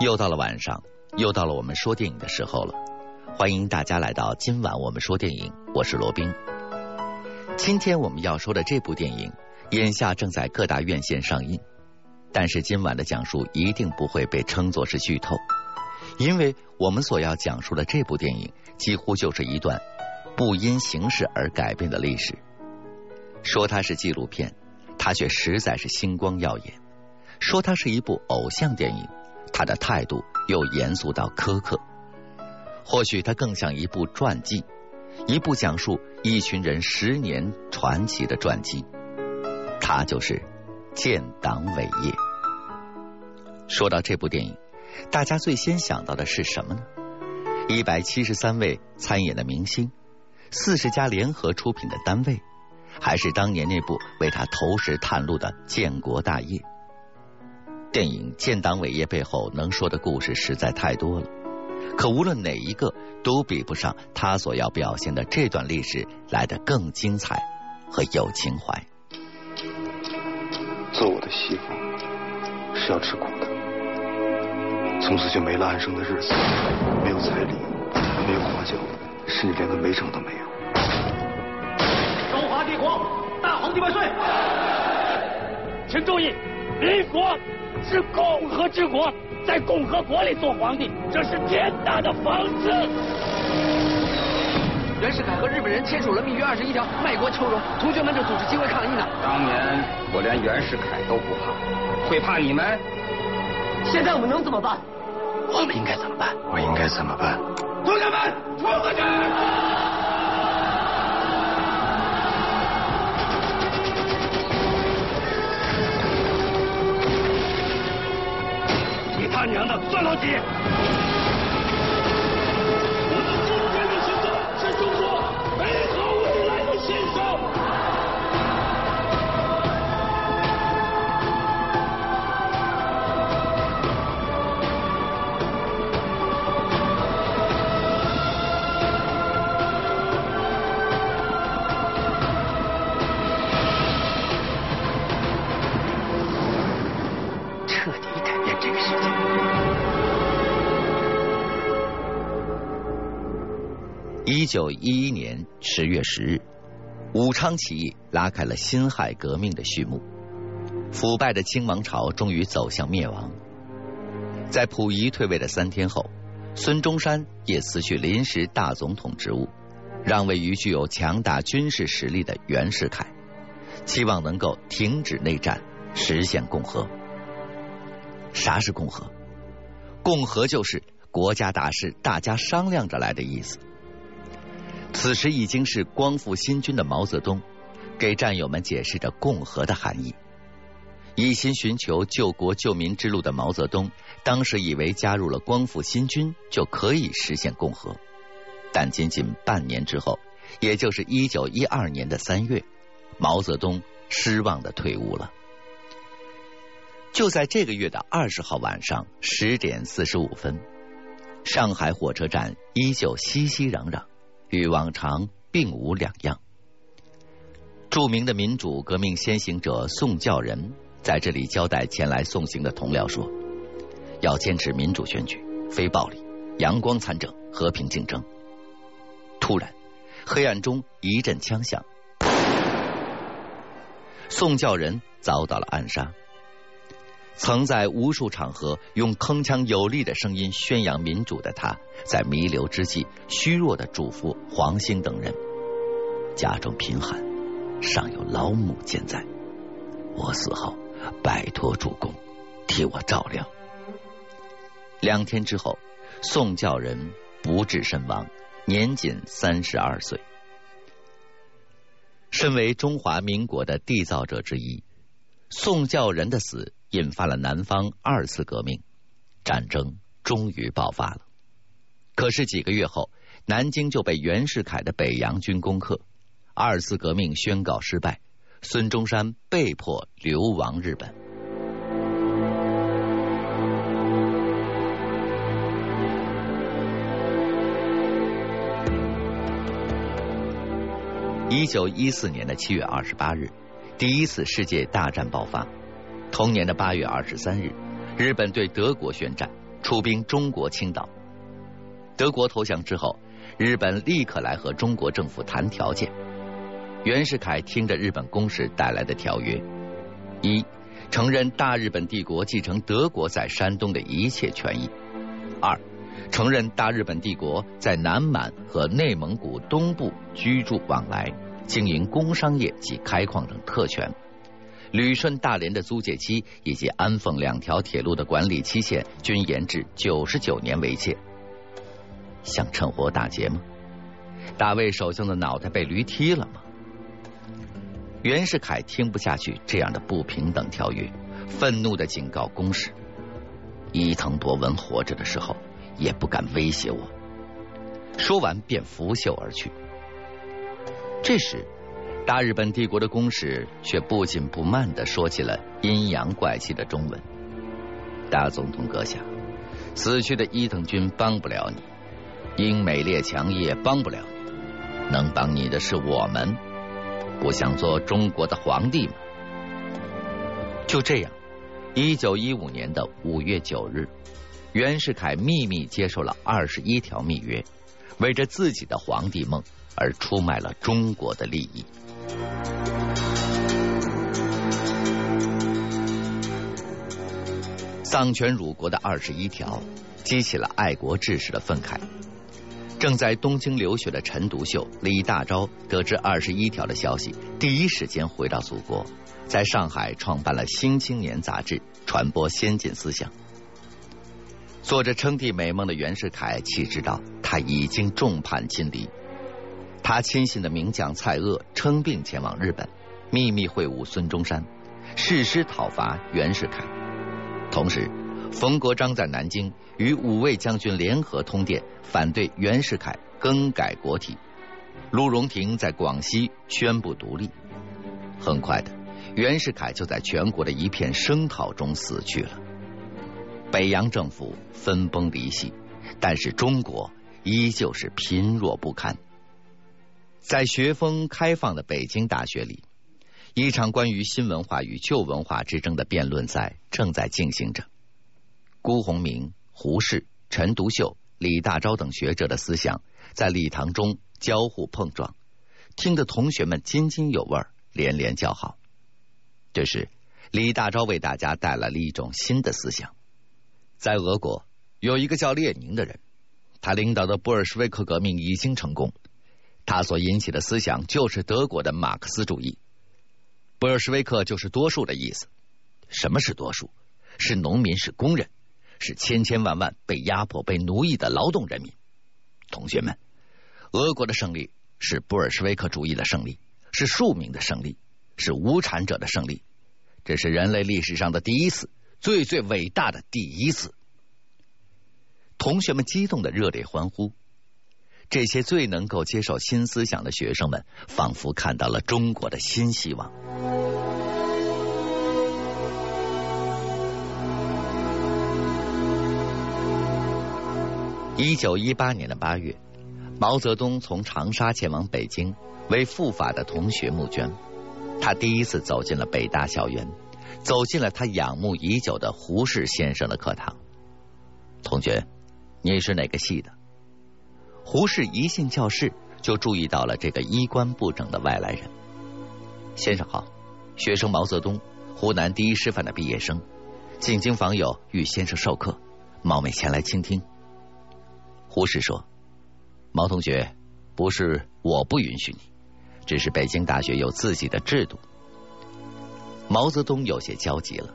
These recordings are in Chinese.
又到了晚上，又到了我们说电影的时候了。欢迎大家来到今晚我们说电影，我是罗宾。今天我们要说的这部电影，眼下正在各大院线上映。但是今晚的讲述一定不会被称作是剧透，因为我们所要讲述的这部电影，几乎就是一段不因形势而改变的历史。说它是纪录片，它却实在是星光耀眼；说它是一部偶像电影，他的态度又严肃到苛刻。或许他更像一部传记，一部讲述一群人十年传奇的传记。他就是《建党伟业》。说到这部电影，大家最先想到的是什么呢？一百七十三位参演的明星，四十家联合出品的单位。还是当年那部为他投石探路的建国大业。电影《建党伟业》背后能说的故事实在太多了，可无论哪一个都比不上他所要表现的这段历史来的更精彩和有情怀。做我的媳妇是要吃苦的，从此就没了安生的日子，没有彩礼，没有花轿，甚至连个媒场都没有。中华帝国大皇帝万岁！请注意，民国是共和之国，在共和国里做皇帝，这是天大的讽刺。袁世凯和日本人签署了《密约二十一条》，卖国求荣，同学们就组织机会抗议呢。当年我连袁世凯都不怕，会怕你们？现在我们能怎么办？我们应该怎么办？我应该怎么办？同学们，冲过去！的，算老几？九一一年十月十日，武昌起义拉开了辛亥革命的序幕，腐败的清王朝终于走向灭亡。在溥仪退位的三天后，孙中山也辞去临时大总统职务，让位于具有强大军事实力的袁世凯，期望能够停止内战，实现共和。啥是共和？共和就是国家大事大家商量着来的意思。此时已经是光复新军的毛泽东，给战友们解释着共和的含义。一心寻求救国救民之路的毛泽东，当时以为加入了光复新军就可以实现共和，但仅仅半年之后，也就是一九一二年的三月，毛泽东失望的退伍了。就在这个月的二十号晚上十点四十五分，上海火车站依旧熙熙攘攘。与往常并无两样。著名的民主革命先行者宋教仁在这里交代前来送行的同僚说：“要坚持民主选举，非暴力，阳光参政，和平竞争。”突然，黑暗中一阵枪响，宋教仁遭到了暗杀。曾在无数场合用铿锵有力的声音宣扬民主的他，在弥留之际，虚弱的嘱咐黄兴等人：“家中贫寒，尚有老母健在，我死后拜托主公替我照料。”两天之后，宋教仁不治身亡，年仅三十二岁。身为中华民国的缔造者之一，宋教仁的死。引发了南方二次革命，战争终于爆发了。可是几个月后，南京就被袁世凯的北洋军攻克，二次革命宣告失败，孙中山被迫流亡日本。一九一四年的七月二十八日，第一次世界大战爆发。同年的八月二十三日，日本对德国宣战，出兵中国青岛。德国投降之后，日本立刻来和中国政府谈条件。袁世凯听着日本公使带来的条约：一、承认大日本帝国继承德国在山东的一切权益；二、承认大日本帝国在南满和内蒙古东部居住往来、经营工商业及开矿等特权。旅顺大连的租界期以及安奉两条铁路的管理期限均延至九十九年为界。想趁火打劫吗？大卫首相的脑袋被驴踢了吗？袁世凯听不下去这样的不平等条约，愤怒的警告公使：伊藤博文活着的时候也不敢威胁我。说完便拂袖而去。这时，大日本帝国的公使却不紧不慢的说起了阴阳怪气的中文：“大总统阁下，死去的伊藤君帮不了你。”英美列强也帮不了你，能帮你的是我们。不想做中国的皇帝吗？就这样，一九一五年的五月九日，袁世凯秘密接受了二十一条密约，为着自己的皇帝梦而出卖了中国的利益。丧权辱国的二十一条，激起了爱国志士的愤慨。正在东京留学的陈独秀、李大钊得知二十一条的消息，第一时间回到祖国，在上海创办了《新青年》杂志，传播先进思想。做着称帝美梦的袁世凯，岂知道他已经众叛亲离。他亲信的名将蔡锷称病前往日本，秘密会晤孙中山，誓师讨伐袁世凯。同时，冯国璋在南京与五位将军联合通电，反对袁世凯更改国体。陆荣廷在广西宣布独立。很快的，袁世凯就在全国的一片声讨中死去了。北洋政府分崩离析，但是中国依旧是贫弱不堪。在学风开放的北京大学里，一场关于新文化与旧文化之争的辩论赛正在进行着。辜鸿铭、胡适、陈独秀、李大钊等学者的思想在礼堂中交互碰撞，听得同学们津津有味，连连叫好。这时，李大钊为大家带来了一种新的思想。在俄国有一个叫列宁的人，他领导的布尔什维克革命已经成功，他所引起的思想就是德国的马克思主义。布尔什维克就是多数的意思。什么是多数？是农民，是工人。是千千万万被压迫、被奴役的劳动人民。同学们，俄国的胜利是布尔什维克主义的胜利，是庶民的胜利，是无产者的胜利。这是人类历史上的第一次，最最伟大的第一次。同学们激动的热烈欢呼。这些最能够接受新思想的学生们，仿佛看到了中国的新希望。一九一八年的八月，毛泽东从长沙前往北京，为赴法的同学募捐。他第一次走进了北大校园，走进了他仰慕已久的胡适先生的课堂。同学，你是哪个系的？胡适一进教室就注意到了这个衣冠不整的外来人。先生好，学生毛泽东，湖南第一师范的毕业生，进京访友，与先生授课，冒昧前来倾听。胡适说：“毛同学，不是我不允许你，只是北京大学有自己的制度。”毛泽东有些焦急了。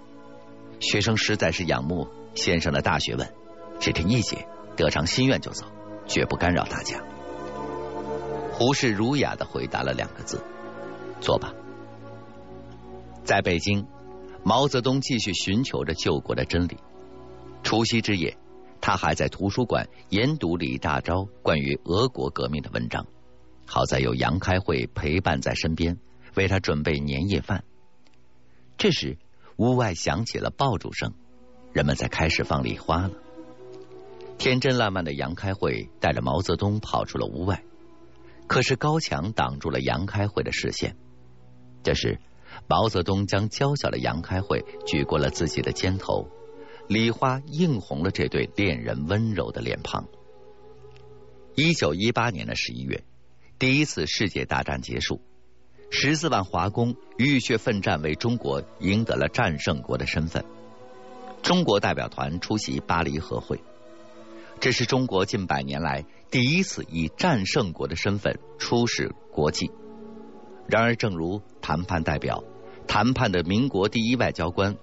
学生实在是仰慕先生的大学问，只听一节，得偿心愿就走，绝不干扰大家。胡适儒雅的回答了两个字：“坐吧。”在北京，毛泽东继续寻求着救国的真理。除夕之夜。他还在图书馆研读李大钊关于俄国革命的文章，好在有杨开慧陪伴在身边，为他准备年夜饭。这时，屋外响起了爆竹声，人们在开始放礼花了。天真烂漫的杨开慧带着毛泽东跑出了屋外，可是高墙挡住了杨开慧的视线。这时，毛泽东将娇小的杨开慧举过了自己的肩头。礼花映红了这对恋人温柔的脸庞。一九一八年的十一月，第一次世界大战结束，十四万华工浴血奋战，为中国赢得了战胜国的身份。中国代表团出席巴黎和会，这是中国近百年来第一次以战胜国的身份出使国际。然而，正如谈判代表、谈判的民国第一外交官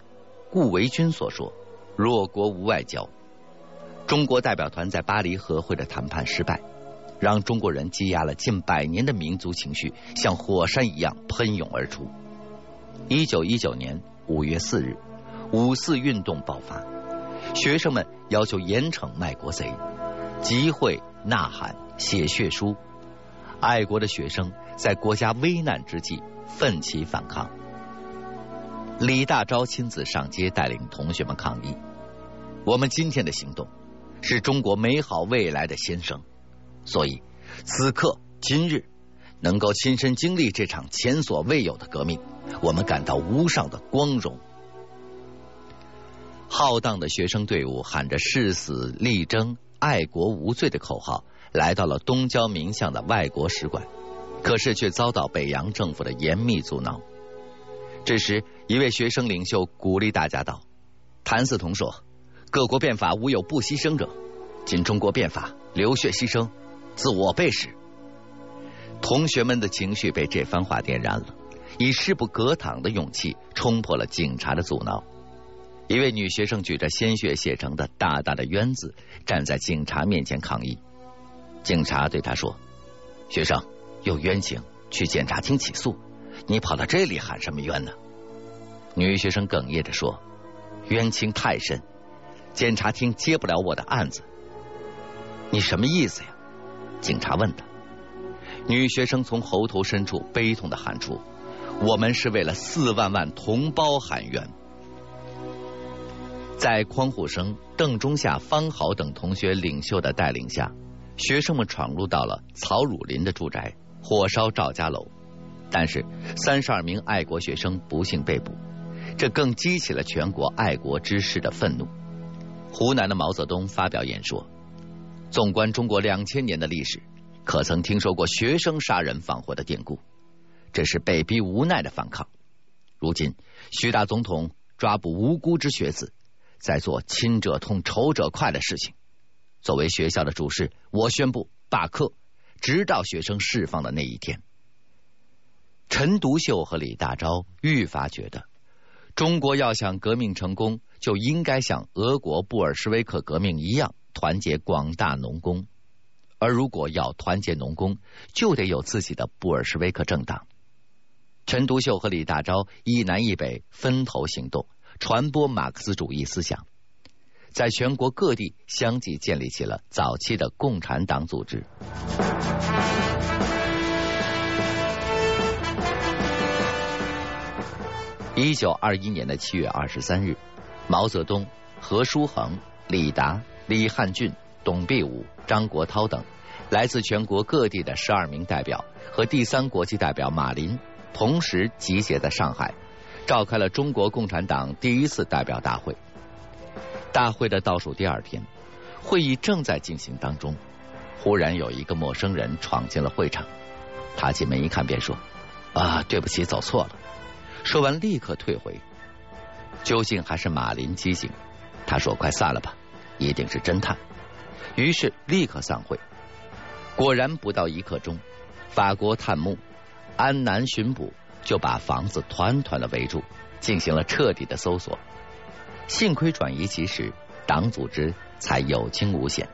顾维钧所说：“弱国无外交。”中国代表团在巴黎和会的谈判失败，让中国人积压了近百年的民族情绪像火山一样喷涌而出。一九一九年五月四日，五四运动爆发，学生们要求严惩卖国贼，集会呐喊，写血书。爱国的学生在国家危难之际奋起反抗。李大钊亲自上街带领同学们抗议。我们今天的行动。是中国美好未来的先声，所以此刻今日能够亲身经历这场前所未有的革命，我们感到无上的光荣。浩荡的学生队伍喊着“誓死力争，爱国无罪”的口号，来到了东交民巷的外国使馆，可是却遭到北洋政府的严密阻挠。这时，一位学生领袖鼓励大家道：“谭嗣同说。”各国变法无有不牺牲者，今中国变法流血牺牲，自我背时。同学们的情绪被这番话点燃了，以誓不隔挡的勇气冲破了警察的阻挠。一位女学生举着鲜血写成的大大的冤字，站在警察面前抗议。警察对她说：“学生有冤情，去检察厅起诉，你跑到这里喊什么冤呢？”女学生哽咽着说：“冤情太深。”检察厅接不了我的案子，你什么意思呀？警察问他。女学生从喉头深处悲痛的喊出：“我们是为了四万万同胞喊冤。”在匡虎生、邓中夏、方豪等同学领袖的带领下，学生们闯入到了曹汝霖的住宅，火烧赵家楼。但是，三十二名爱国学生不幸被捕，这更激起了全国爱国之士的愤怒。湖南的毛泽东发表演说：“纵观中国两千年的历史，可曾听说过学生杀人放火的典故？这是被逼无奈的反抗。如今，徐大总统抓捕无辜之学子，在做亲者痛、仇者快的事情。作为学校的主事，我宣布罢课，直到学生释放的那一天。”陈独秀和李大钊愈发觉得，中国要想革命成功。就应该像俄国布尔什维克革命一样团结广大农工，而如果要团结农工，就得有自己的布尔什维克政党。陈独秀和李大钊一南一北分头行动，传播马克思主义思想，在全国各地相继建立起了早期的共产党组织。一九二一年的七月二十三日。毛泽东、何叔衡、李达、李汉俊、董必武、张国焘等来自全国各地的十二名代表和第三国际代表马林同时集结在上海，召开了中国共产党第一次代表大会。大会的倒数第二天，会议正在进行当中，忽然有一个陌生人闯进了会场。他进门一看，便说：“啊，对不起，走错了。”说完，立刻退回。究竟还是马林机警？他说：“快散了吧，一定是侦探。”于是立刻散会。果然不到一刻钟，法国探木安南巡捕就把房子团团的围住，进行了彻底的搜索。幸亏转移及时，党组织才有惊无险。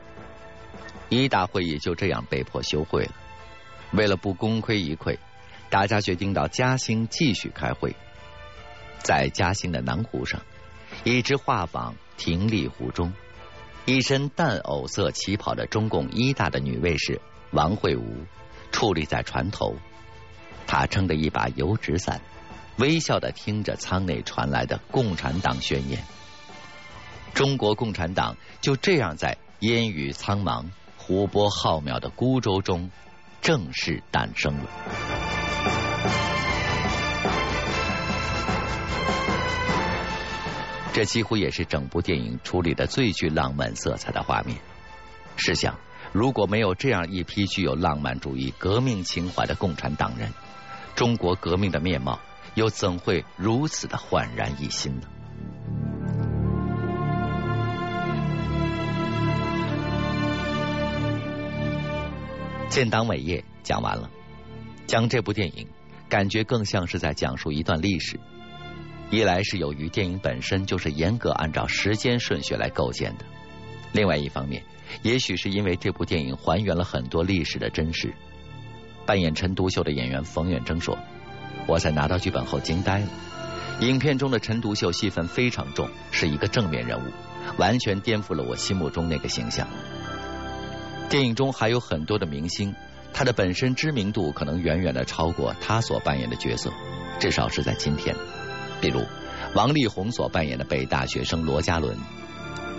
一大会议就这样被迫休会了。为了不功亏一篑，大家决定到嘉兴继续开会。在嘉兴的南湖上，一只画舫停立湖中，一身淡藕色旗袍的中共一大的女卫士王慧茹矗立在船头，他撑着一把油纸伞，微笑的听着舱内传来的共产党宣言。中国共产党就这样在烟雨苍茫、湖波浩渺的孤舟中正式诞生了。这几乎也是整部电影处理的最具浪漫色彩的画面。试想，如果没有这样一批具有浪漫主义革命情怀的共产党人，中国革命的面貌又怎会如此的焕然一新呢？建党伟业讲完了，讲这部电影，感觉更像是在讲述一段历史。一来是由于电影本身就是严格按照时间顺序来构建的，另外一方面，也许是因为这部电影还原了很多历史的真实。扮演陈独秀的演员冯远征说：“我在拿到剧本后惊呆了，影片中的陈独秀戏份非常重，是一个正面人物，完全颠覆了我心目中那个形象。电影中还有很多的明星，他的本身知名度可能远远的超过他所扮演的角色，至少是在今天。”比如，王力宏所扮演的北大学生罗家伦，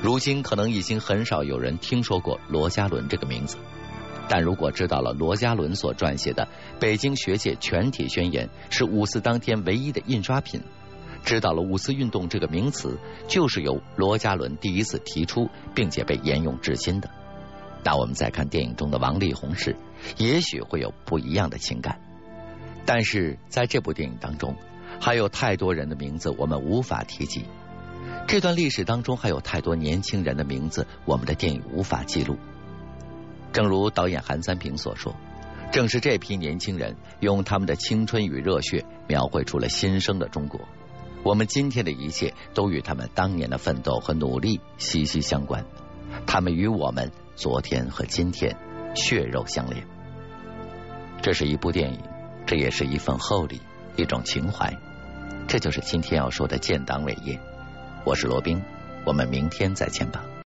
如今可能已经很少有人听说过罗家伦这个名字。但如果知道了罗家伦所撰写的《北京学界全体宣言》是五四当天唯一的印刷品，知道了五四运动这个名词就是由罗家伦第一次提出并且被沿用至今的，那我们再看电影中的王力宏时，也许会有不一样的情感。但是在这部电影当中。还有太多人的名字我们无法提及，这段历史当中还有太多年轻人的名字，我们的电影无法记录。正如导演韩三平所说，正是这批年轻人用他们的青春与热血，描绘出了新生的中国。我们今天的一切都与他们当年的奋斗和努力息息相关，他们与我们昨天和今天血肉相连。这是一部电影，这也是一份厚礼，一种情怀。这就是今天要说的建党伟业。我是罗宾，我们明天再见吧。